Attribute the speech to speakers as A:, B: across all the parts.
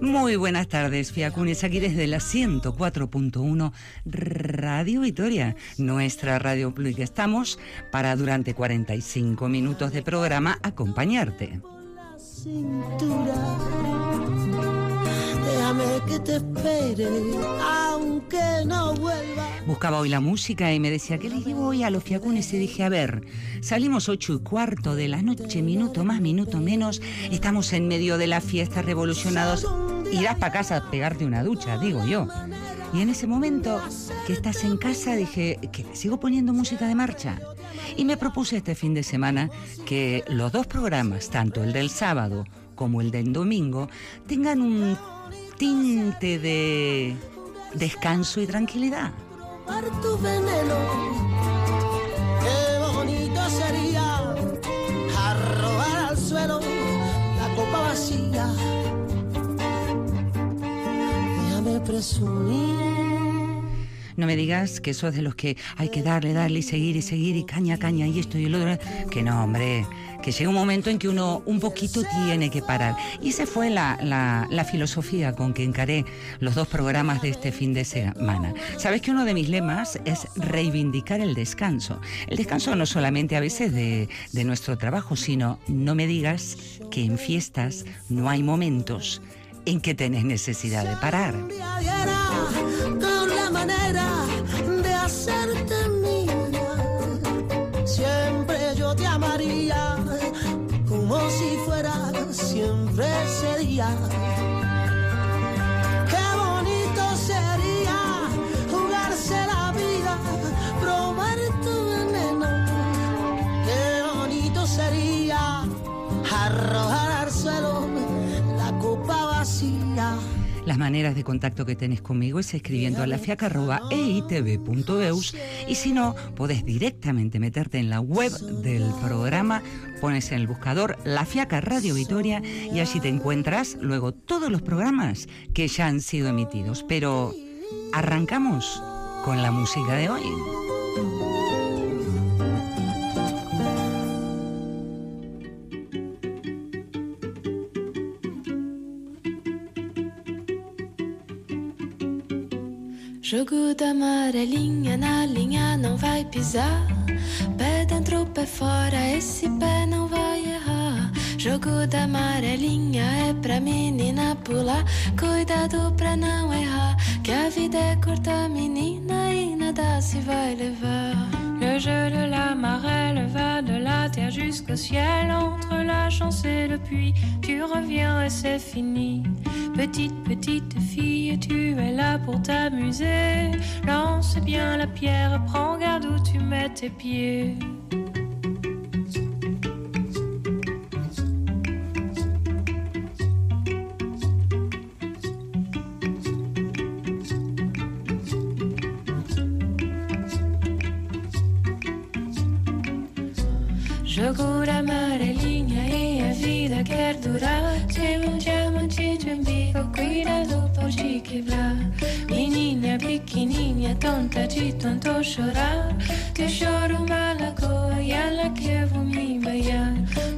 A: Muy buenas tardes, Fiacunes, aquí desde la 104.1 Radio Vitoria, nuestra radio pública. Estamos para durante 45 minutos de programa acompañarte.
B: Déjame que te espere, aunque no vuelva.
A: Buscaba hoy la música y me decía, ¿qué le llevo hoy a los fiacunes? Y dije, a ver, salimos ocho y cuarto de la noche, minuto más, minuto menos, estamos en medio de la fiesta revolucionados, irás para casa a pegarte una ducha, digo yo. Y en ese momento que estás en casa dije, que sigo poniendo música de marcha. Y me propuse este fin de semana que los dos programas, tanto el del sábado como el del domingo, tengan un tinte de descanso y tranquilidad. No me digas que eso es de los que hay que darle, darle y seguir y seguir y caña, caña y esto y el otro. Que no, hombre, que llega un momento en que uno un poquito tiene que parar. Y esa fue la, la, la filosofía con que encaré los dos programas de este fin de semana. Sabes que uno de mis lemas es reivindicar el descanso. El descanso no solamente a veces de, de nuestro trabajo, sino no me digas que en fiestas no hay momentos en que tenés necesidad de parar.
B: Con la manera de hacerte mía, siempre yo te amaría como si fuera siempre ese día.
A: Maneras de contacto que tenés conmigo es escribiendo a lafiaca.eitv.eus y si no, podés directamente meterte en la web del programa, pones en el buscador La Fiaca Radio Vitoria y allí te encuentras luego todos los programas que ya han sido emitidos. Pero arrancamos con la música de hoy.
C: Jogo da amarelinha na linha não vai pisar. Pé dentro, pé fora, esse pé não vai errar. Jogo da amarelinha é pra menina pular. Cuidado pra não errar, que a vida é curta, menina, e nada se vai levar. Le jeu de la marelle va de la terre jusqu'au ciel. Entre la chance et le puits, tu reviens et c'est fini. Petite, petite fille, tu es là pour t'amuser. Lance bien la pierre, prends garde où tu mets tes pieds. E bailar.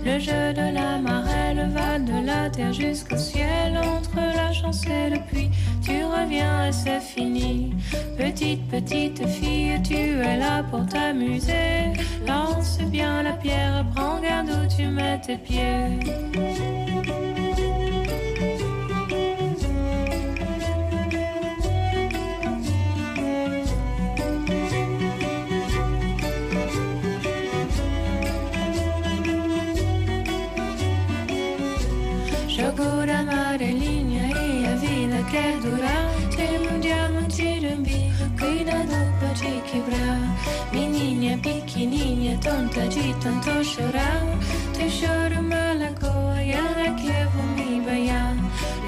C: Le jeu de la marelle va de la terre jusqu'au ciel. Entre la chance et le puits, tu reviens et c'est fini. Petite, petite fille, tu es là pour t'amuser. Lance bien la pierre, prends garde où tu mets tes pieds. Quebrar. Menina pequenininha, tonta de tanto chorar. Te choro uma lagoa e ela quer me.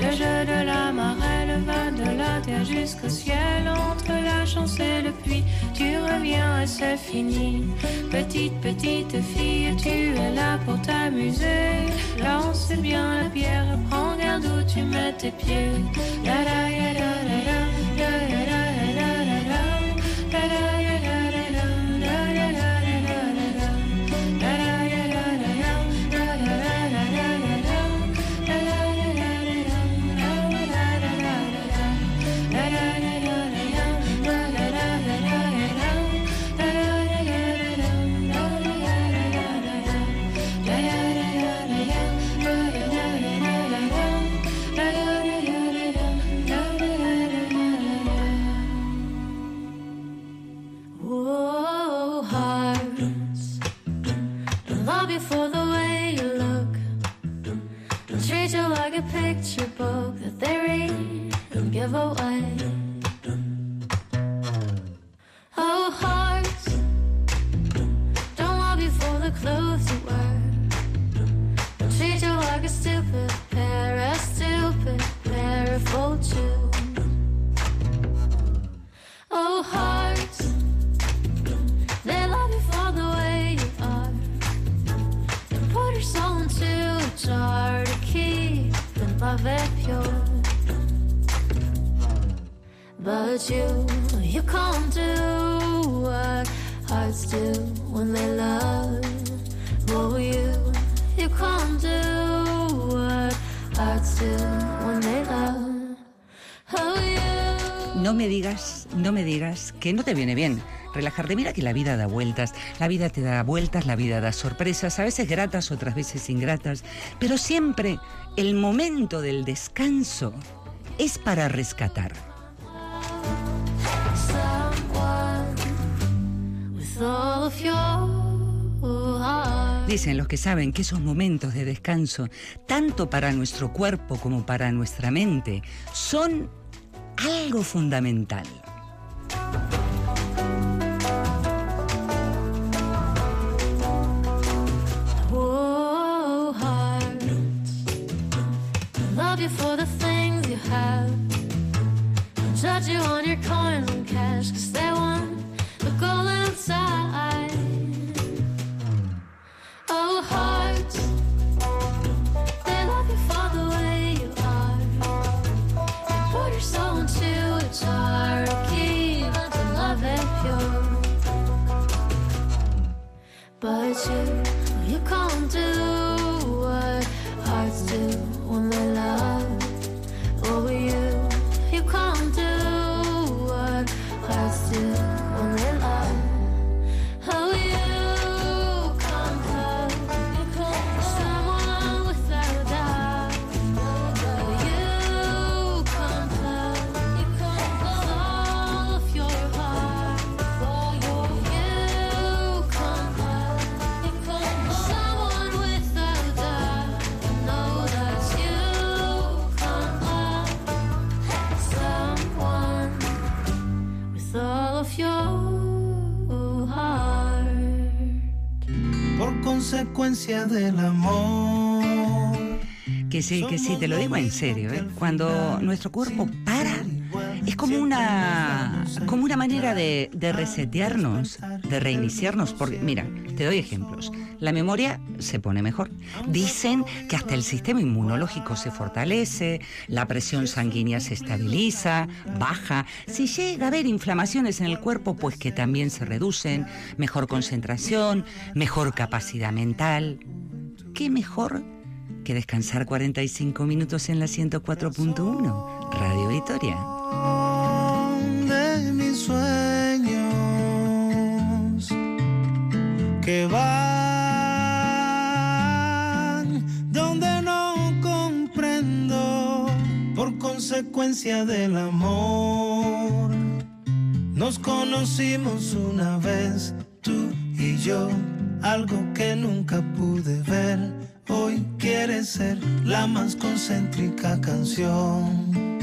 C: Le jeu de la marelle va de la terre jusqu'au ciel. Entre la chance et le puits, tu reviens et c'est fini. Petite, petite fille, tu es là pour t'amuser. Lance bien la pierre, prends garde où tu mets tes pieds. La, la,
D: que no te viene bien relajarte. Mira que la vida da vueltas, la vida te da vueltas, la vida da sorpresas, a veces gratas, otras veces ingratas, pero siempre el momento del descanso es para rescatar. Dicen los que saben que esos momentos de descanso, tanto para nuestro cuerpo como para nuestra mente, son algo fundamental. Oh, for the things you have. I'll judge you on your coins and cash, cause
E: consecuencia del amor.
D: Que sí, que sí, te lo digo en serio. ¿eh? Cuando nuestro cuerpo para, es como una, como una manera de, de resetearnos, de reiniciarnos. Porque, mira, te doy ejemplos. La memoria se pone mejor. Dicen que hasta el sistema inmunológico se fortalece, la presión sanguínea se estabiliza, baja. Si llega a haber inflamaciones en el cuerpo, pues que también se reducen, mejor concentración, mejor capacidad mental. ¿Qué mejor que descansar 45 minutos en la 104.1? Radio Victoria.
E: Que va consecuencia del amor. Nos conocimos una vez, tú y yo, algo que nunca pude ver. Hoy quiere ser la más concéntrica canción.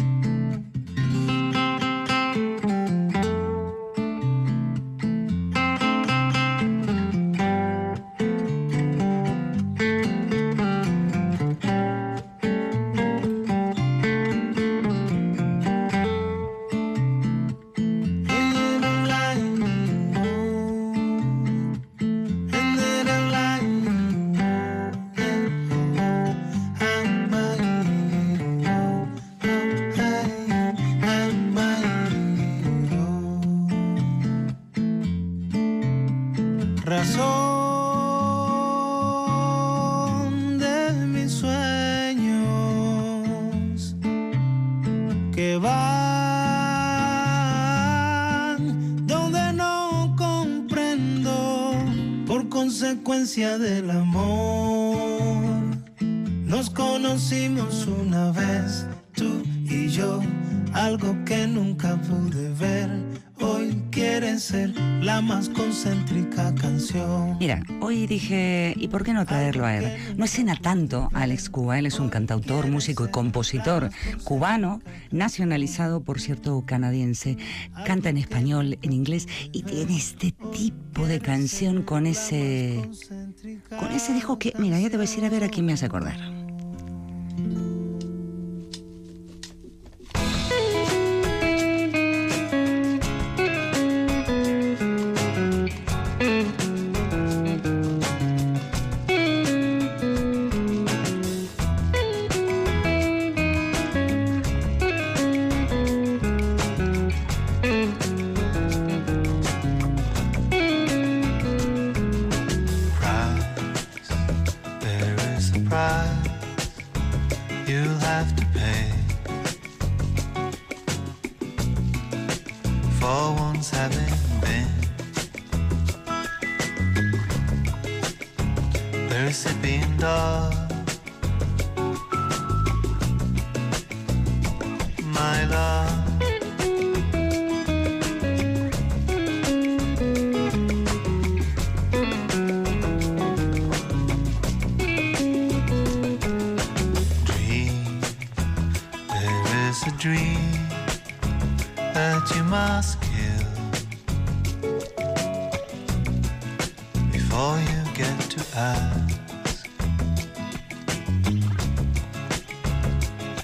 F: por
A: qué no traerlo a él? No escena tanto Alex Cuba, él es un cantautor, músico y compositor cubano, nacionalizado, por cierto, canadiense. Canta en español, en inglés y tiene este tipo de canción con ese. con ese dijo que. Mira, ya te voy a decir a ver a quién me hace acordar.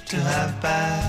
F: to have back.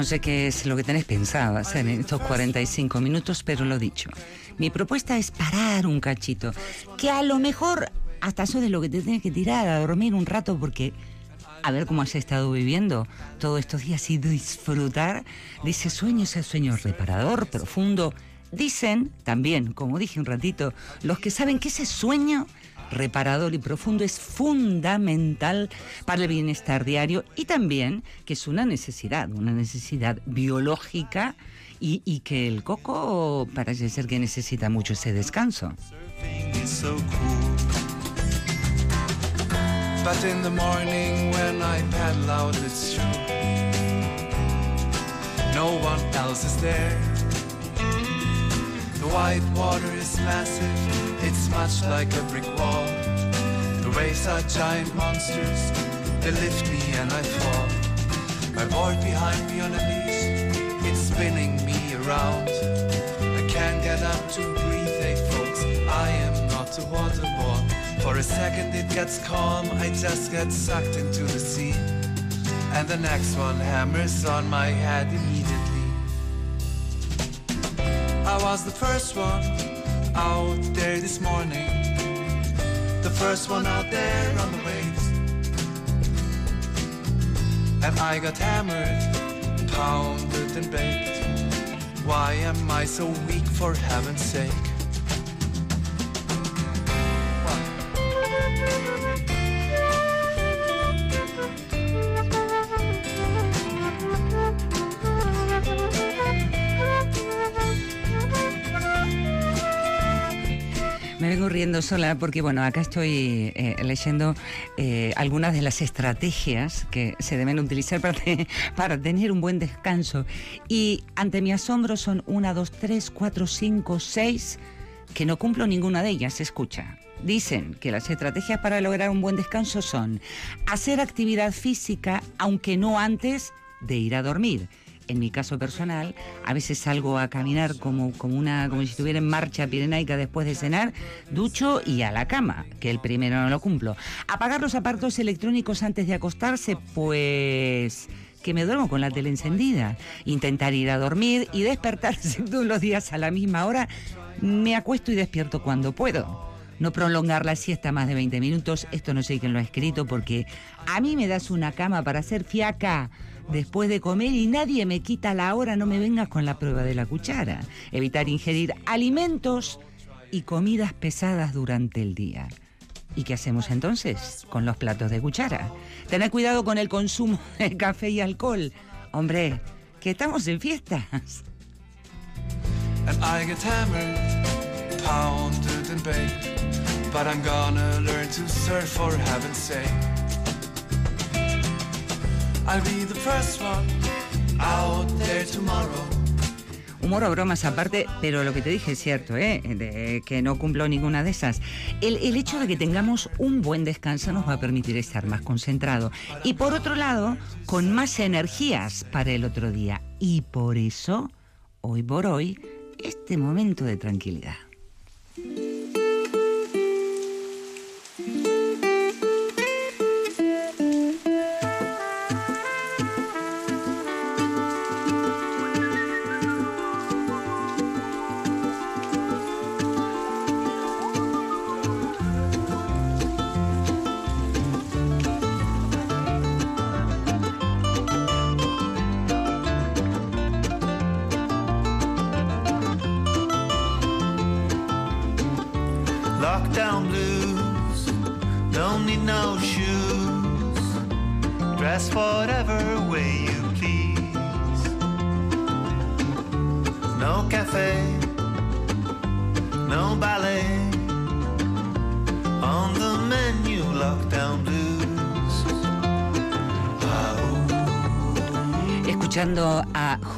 A: No sé qué es lo que tenés pensado hacer en estos 45 minutos, pero lo dicho. Mi propuesta es parar un cachito, que a lo mejor hasta eso de lo que te tienes que tirar a dormir un rato porque a ver cómo has estado viviendo todos estos días y disfrutar de ese sueño, ese sueño reparador, profundo. Dicen también, como dije un ratito, los que saben que ese sueño reparador y profundo es fundamental para el bienestar diario y también que es una necesidad, una necesidad biológica y, que el coco parece ser que necesita mucho ese descanso.
G: But in the morning when I paddle out, it's true. No one else is there. The white water is massive, it's much like a brick wall. The waves are giant monsters, they lift me and I fall. My board behind me on a leash, it's spinning me around. I can't get up to breathe, hey folks, I am not a waterfall. For a second it gets calm, I just get sucked into the sea. And the next one hammers on my head immediately. I was the first one out there this morning. The first one out there on the waves. And I got hammered, pounded and baked. Why am I so weak for heaven's sake?
A: Riendo sola porque, bueno, acá estoy eh, leyendo eh, algunas de las estrategias que se deben utilizar para, para tener un buen descanso. Y ante mi asombro son una, dos, tres, cuatro, cinco, seis, que no cumplo ninguna de ellas. Escucha. Dicen que las estrategias para lograr un buen descanso son hacer actividad física, aunque no antes de ir a dormir. En mi caso personal, a veces salgo a caminar como, como, una, como si estuviera en marcha pirenaica después de cenar, ducho y a la cama, que el primero no lo cumplo. Apagar los aparatos electrónicos antes de acostarse, pues que me duermo con la tele encendida. Intentar ir a dormir y despertarse todos los días a la misma hora. Me acuesto y despierto cuando puedo. No prolongar la siesta más de 20 minutos, esto no sé quién lo ha escrito porque a mí me das una cama para hacer fiaca después de comer y nadie me quita la hora, no me vengas con la prueba de la cuchara. Evitar ingerir alimentos y comidas pesadas durante el día. ¿Y qué hacemos entonces con los platos de cuchara? Tener cuidado con el consumo de café y alcohol. Hombre, que estamos en fiestas.
G: But I'm gonna learn to surf for heaven's sake. I'll be the first one out there tomorrow.
A: Humor o bromas aparte, pero lo que te dije es cierto, ¿eh? Que no cumplo ninguna de esas. El, el hecho de que tengamos un buen descanso nos va a permitir estar más concentrado y por otro lado, con más energías para el otro día. Y por eso, hoy por hoy, este momento de tranquilidad.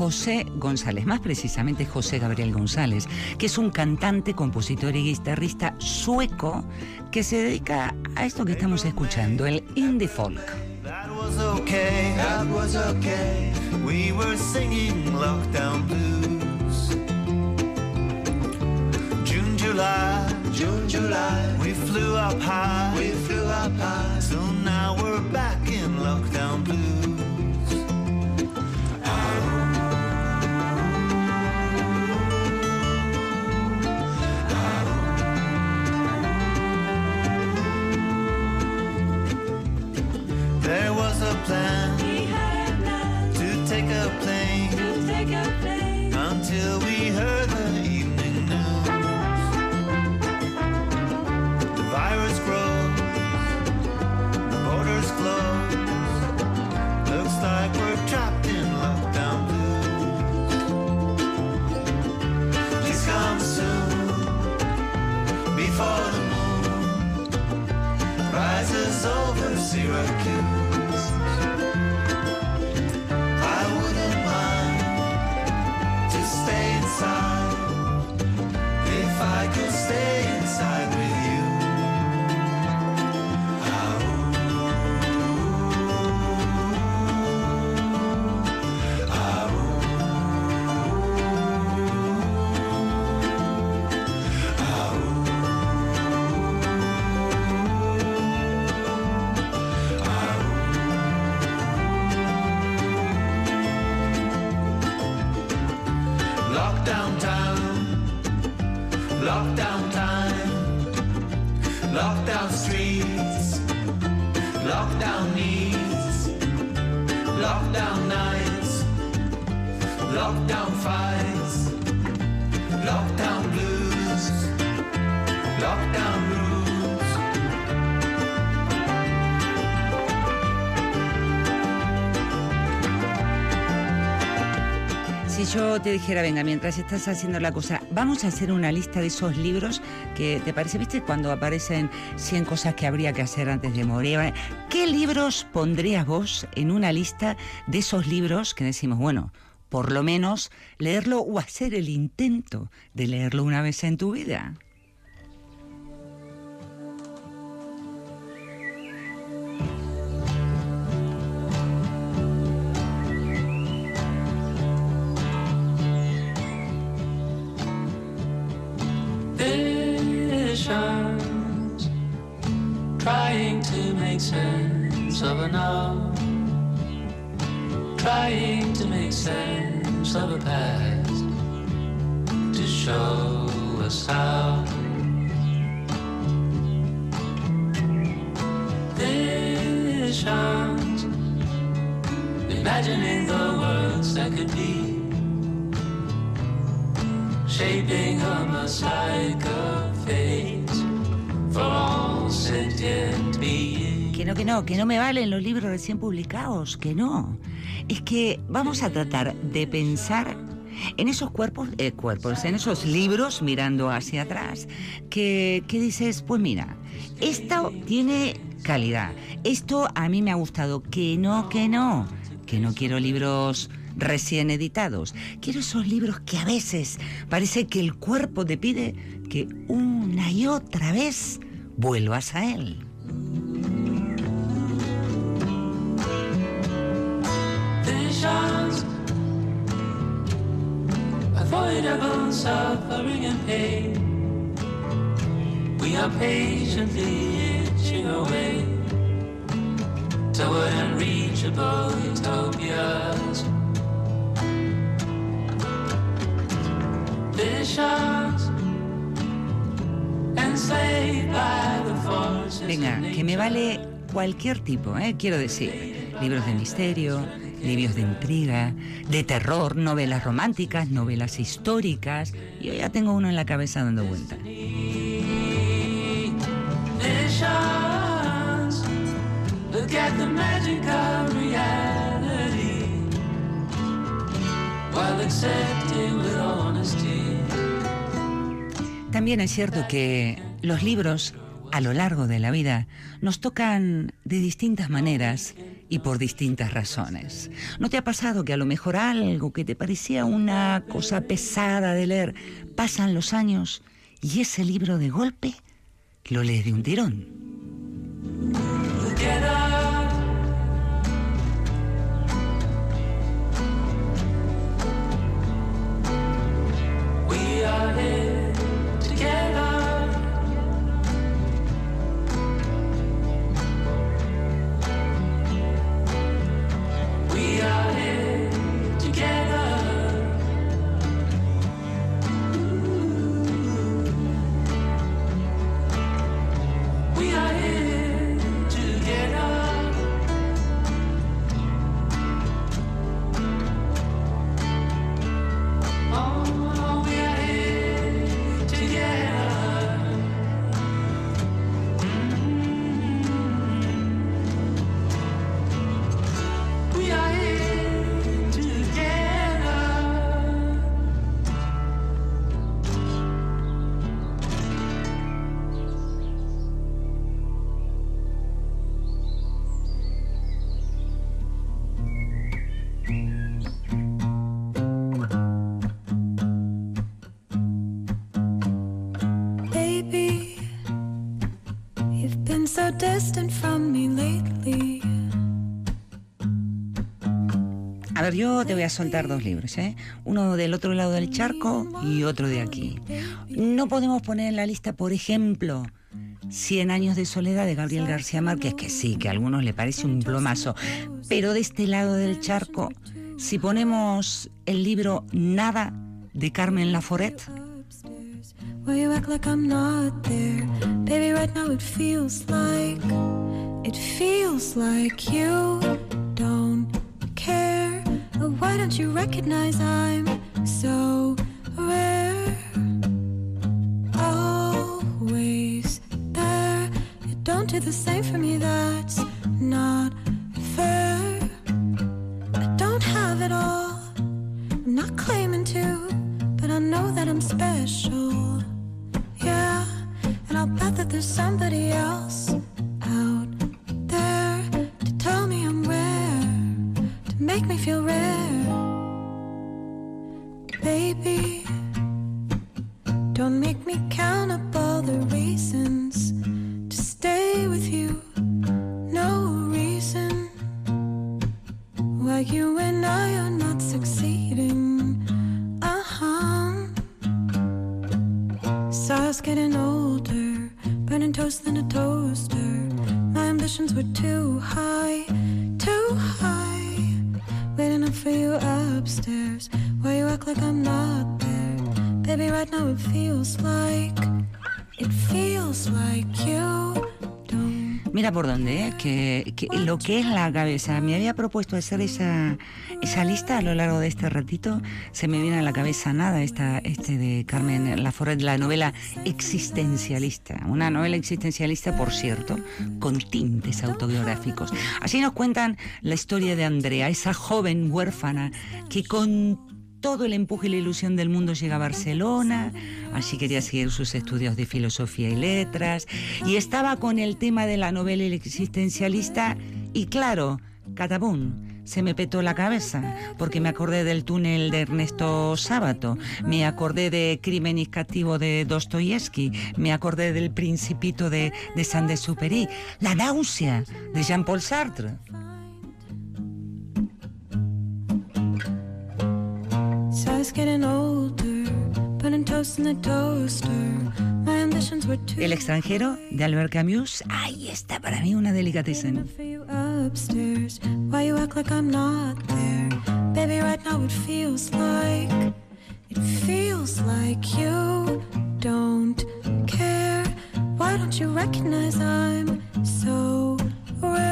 A: José González, más precisamente José Gabriel González, que es un cantante, compositor y guitarrista sueco que se dedica a esto que estamos escuchando, el indie folk.
G: That was okay, that was okay. We were singing lockdown blues. June, July, June, July. We flew up high, we flew up high. So now we're back in lockdown blues.
A: Si yo te dijera, venga, mientras estás haciendo la cosa, vamos a hacer una lista de esos libros que te parece, viste, cuando aparecen 100 cosas que habría que hacer antes de morir. ¿Qué libros pondrías vos en una lista de esos libros que decimos, bueno, por lo menos leerlo o hacer el intento de leerlo una vez en tu vida?
H: Sense of a now, trying to make sense of a past, to show us how. Visions, imagining the worlds that could be shaping a mosaic of fate for all sentient beings.
A: Que no, que no, que no me valen los libros recién publicados, que no. Es que vamos a tratar de pensar en esos cuerpos, eh, cuerpos, en esos libros mirando hacia atrás, que, que dices, pues mira, esto tiene calidad, esto a mí me ha gustado, que no, que no, que no quiero libros recién editados. Quiero esos libros que a veces parece que el cuerpo te pide que una y otra vez vuelvas a él.
H: Avoidable suffering and pain. We are patiently itching away toward unreachable utopias.
A: Venga, que me vale cualquier tipo, ¿eh? quiero decir, libros de misterio, libros de intriga, de terror, novelas románticas, novelas históricas. Yo ya tengo uno en la cabeza dando vuelta. También es cierto que los libros a lo largo de la vida nos tocan de distintas maneras y por distintas razones. ¿No te ha pasado que a lo mejor algo que te parecía una cosa pesada de leer, pasan los años y ese libro de golpe lo lees de un tirón?
I: From me lately.
A: A ver, yo te voy a soltar dos libros, ¿eh? Uno del otro lado del charco y otro de aquí. No podemos poner en la lista, por ejemplo, Cien años de soledad de Gabriel García Márquez, que sí, que a algunos le parece un plomazo. Pero de este lado del charco, si ponemos el libro Nada de Carmen Laforet,
I: Will you act like I'm not there? Baby, right now it feels like, it feels like you don't care. Why don't you recognize I'm so rare? Always there. You don't do the same for me, that's not fair. I don't have it all. I'm not claiming to, but I know that I'm special. There's somebody else out there to tell me I'm rare, to make me feel rare. Baby, don't make me count up all the reasons to stay with you. No reason why you and I are not succeeding. Uh huh. Us getting older, toast in a toaster. My ambitions were too high, too high. Waiting up for you upstairs, where you act like I'm not there. Baby, right now it feels like, it feels like you.
A: Mira por dónde, ¿eh? que, que lo que es la cabeza. Me había propuesto hacer esa, esa lista a lo largo de este ratito. Se me viene a la cabeza nada, esta, este de Carmen Laforet, la novela existencialista. Una novela existencialista, por cierto, con tintes autobiográficos. Así nos cuentan la historia de Andrea, esa joven huérfana que con todo el empuje y la ilusión del mundo llega a Barcelona, allí quería seguir sus estudios de filosofía y letras, y estaba con el tema de la novela existencialista, y claro, catabún, se me petó la cabeza, porque me acordé del túnel de Ernesto Sábato, me acordé de Crimen y Castigo de Dostoyevsky, me acordé del Principito de, de Saint-Exupéry, la náusea de Jean-Paul Sartre. El extranjero de Albert Camus, ahí está para mí una delicatessen.
I: Why don't you recognize I'm so rare?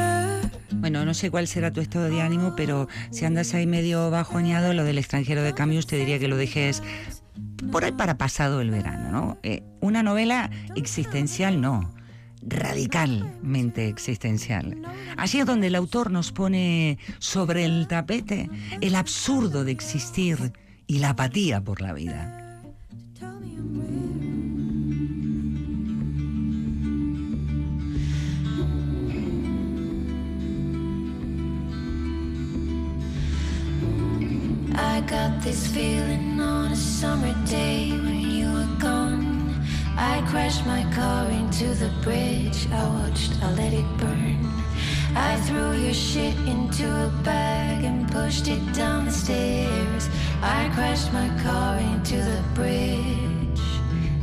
A: No sé cuál será tu estado de ánimo, pero si andas ahí medio bajoneado, lo del extranjero de Camus te diría que lo dejes por ahí para pasado el verano, ¿no? Eh, una novela existencial, no. radicalmente existencial. Allí es donde el autor nos pone sobre el tapete el absurdo de existir y la apatía por la vida.
I: I got this feeling on a summer day when you were gone. I crashed my car into the bridge. I watched, I let it burn. I threw your shit into a bag and pushed it down the stairs. I crashed my car into the bridge.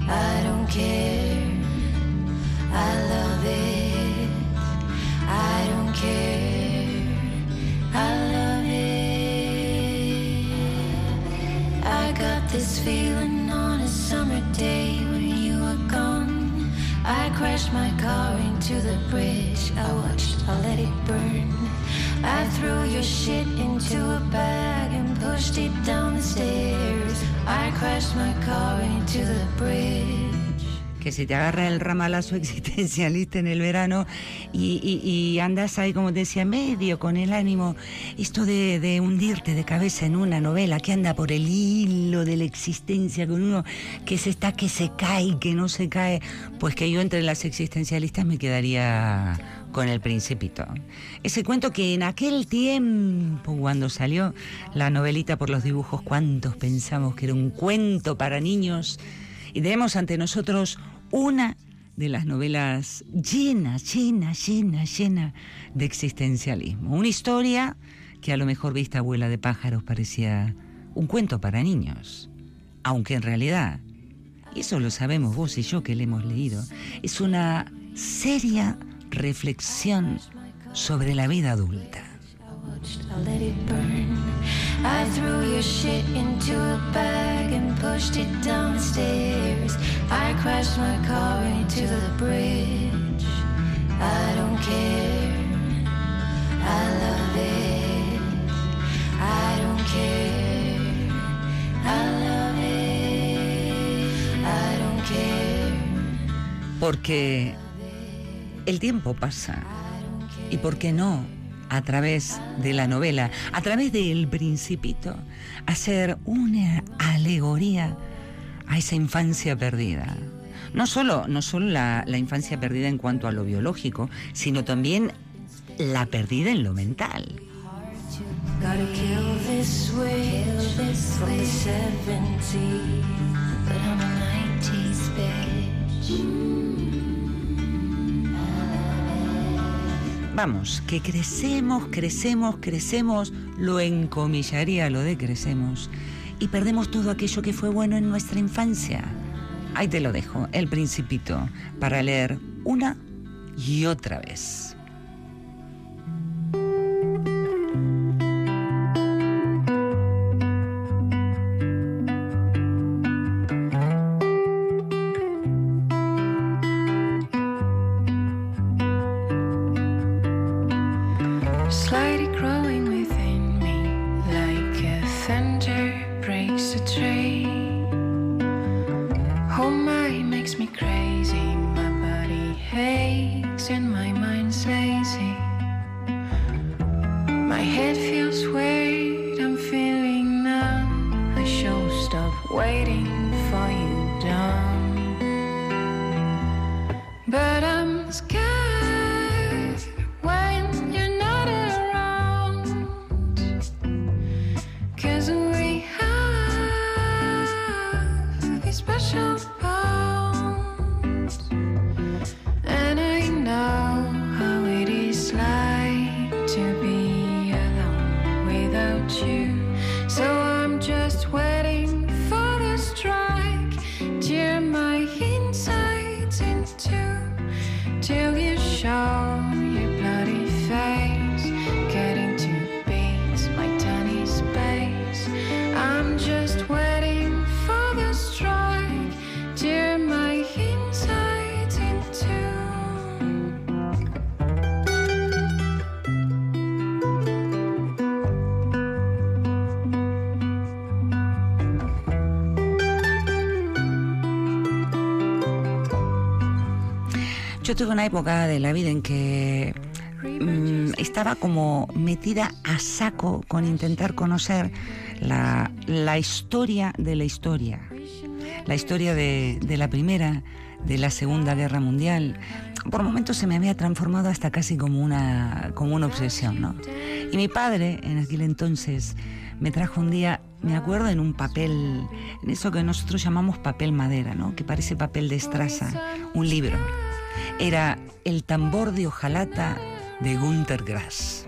I: I don't care. I love it. I don't care. I this feeling on a summer day when you were gone. I crashed my car into the bridge. I watched, I let it burn. I threw your shit into a bag and pushed it down the stairs. I crashed my car into the bridge.
A: Que si te agarra el ramalazo existencialista en el verano y andas ahí, como te decía, medio con el ánimo, esto de, de hundirte de cabeza en una novela que anda por el hilo de la existencia con uno que se está, que se cae, que no se cae, pues que yo entre las existencialistas me quedaría con el principito. Ese cuento que en aquel tiempo, cuando salió la novelita por los dibujos, ¿cuántos pensamos que era un cuento para niños? Y tenemos ante nosotros una de las novelas llena, llena, llena, llena de existencialismo. Una historia que a lo mejor vista abuela de pájaros parecía un cuento para niños, aunque en realidad, y eso lo sabemos vos y yo que le hemos leído, es una seria reflexión sobre la vida adulta.
C: I threw your shit into a bag and pushed it down the stairs. I crashed my car into the bridge. I don't care. I love it. I don't care. I love it. I don't care.
A: Porque el tiempo pasa y por qué no a través de la novela, a través del principito, hacer una alegoría a esa infancia perdida. No solo, no solo la, la infancia perdida en cuanto a lo biológico, sino también la perdida en lo mental. Vamos, que crecemos, crecemos, crecemos, lo encomillaría lo de crecemos, y perdemos todo aquello que fue bueno en nuestra infancia. Ahí te lo dejo, el principito, para leer una y otra vez. Yo tuve una época de la vida en que mm, estaba como metida a saco con intentar conocer la, historia de la historia. La historia de, de la Primera, de la Segunda Guerra Mundial. Por momentos se me había transformado hasta casi como una, como una obsesión, ¿no? Y mi padre, en aquel entonces, me trajo un día, me acuerdo, en un papel, en eso que nosotros llamamos papel madera, ¿no? Que parece papel de estraza, un libro. Era El tambor de hojalata de Gunther Grass.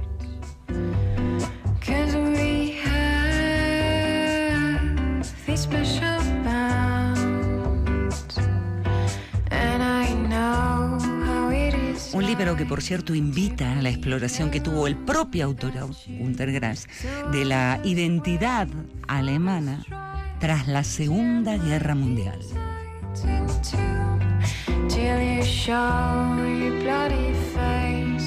A: Un libro que, por cierto, invita a la exploración que tuvo el propio autor Gunther Grass de la identidad alemana tras la Segunda Guerra Mundial.
C: Till you show your bloody face.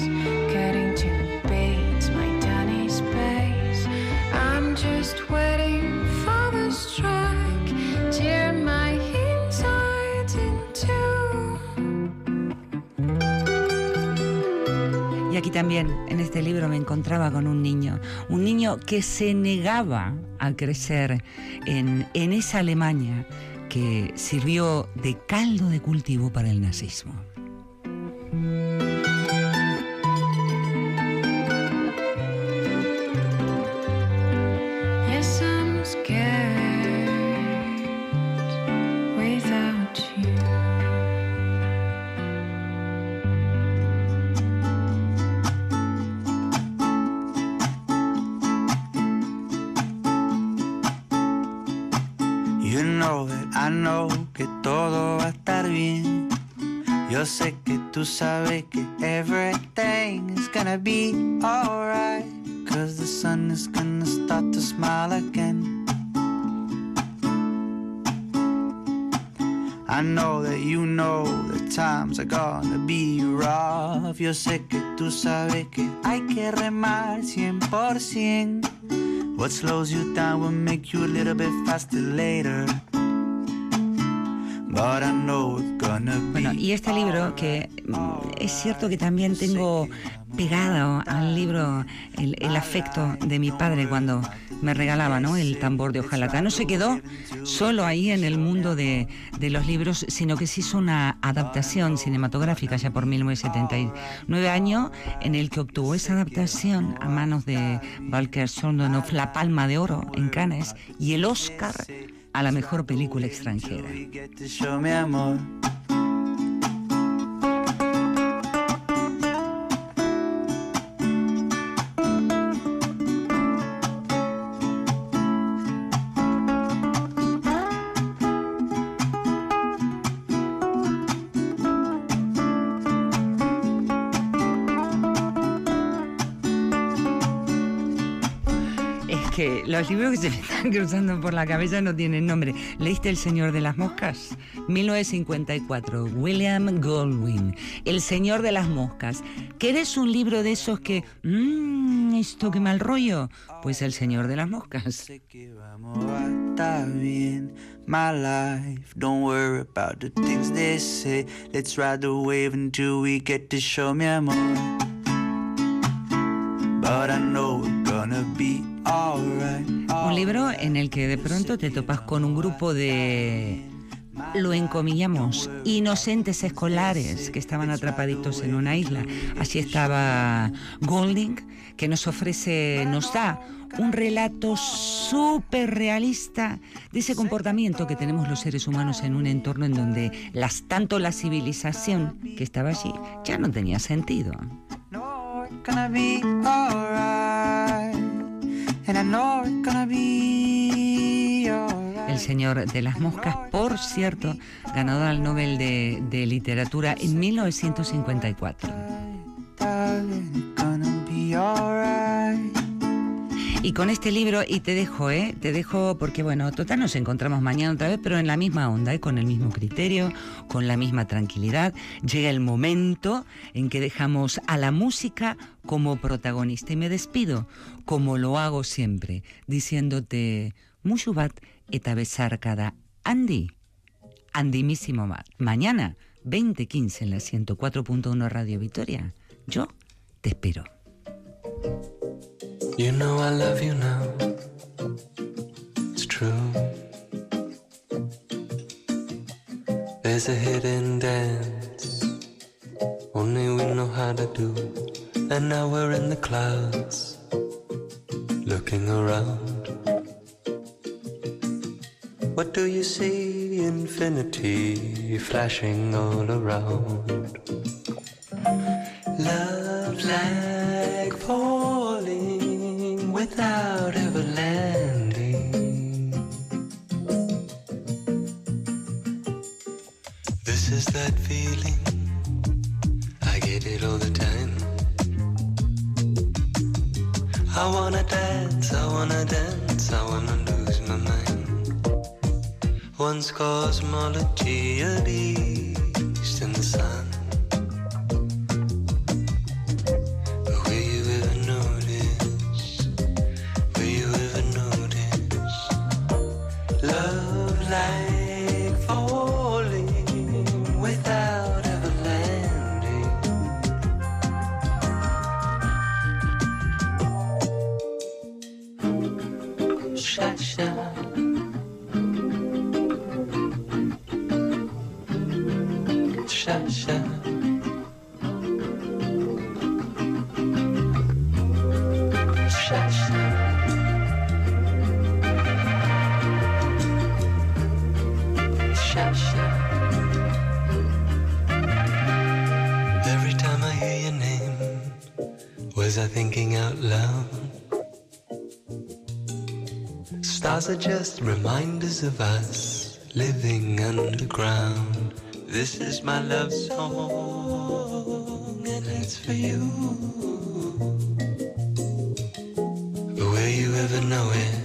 C: Getting to beats my tiny space. I'm just waiting for the strike. Tear my insides into.
A: Y aquí también, en este libro, me encontraba con un niño, un niño que se negaba a crecer en, en esa Alemania que sirvió de caldo de cultivo para el nazismo.
F: Yo sé que tú sabes que hay que remar 100%. What slows you down will make you a little bit faster later. But I know it's gonna be
A: Bueno, y este libro que mm, es cierto que también tengo pegado al libro el, el afecto de mi padre cuando me regalaba ¿no? el tambor de hojalata. No se quedó solo ahí en el mundo de, de los libros, sino que se hizo una adaptación cinematográfica ya por 1979 años, en el que obtuvo esa adaptación a manos de Valker Sondonov la Palma de Oro en Cannes y el Oscar a la mejor película extranjera. Los libros que se me están cruzando por la cabeza no tienen nombre. ¿Leíste El Señor de las Moscas? 1954, William Goldwyn. El Señor de las Moscas. ¿Querés un libro de esos que... Mmm, esto qué mal rollo? Pues El Señor de las Moscas.
F: Sé que vamos a estar bien. My life, don't worry about the things they say. Let's ride the wave until we get to show me amor. But I know
A: Un libro en el que de pronto te topas con un grupo de, lo encomillamos, inocentes escolares que estaban atrapaditos en una isla. Así estaba Golding, que nos ofrece, nos da un relato súper realista de ese comportamiento que tenemos los seres humanos en un entorno en donde las, tanto la civilización que estaba allí ya no tenía sentido. El señor de las moscas, por cierto, ganador al Nobel de, de Literatura en 1954. Y con este libro, y te dejo, ¿eh? Te dejo porque, bueno, total nos encontramos mañana otra vez, pero en la misma onda, ¿eh? Con el mismo criterio, con la misma tranquilidad. Llega el momento en que dejamos a la música como protagonista. Y me despido, como lo hago siempre, diciéndote, mucho bat eta besarkada. Andy, andimísimo ma- mañana, 2015 en la 104.1 Radio Victoria. Yo te espero.
J: You know I love you now. It's true. There's a hidden dance only we know how to do. And now we're in the clouds looking around. What do you see? Infinity flashing all around. Love falling without ever landing. This is that feeling. I get it all the time. I wanna dance, I wanna dance, I wanna lose my mind. Once cosmology at east Reminders of us living underground. This is my love song, and it's for you. Will you ever know it?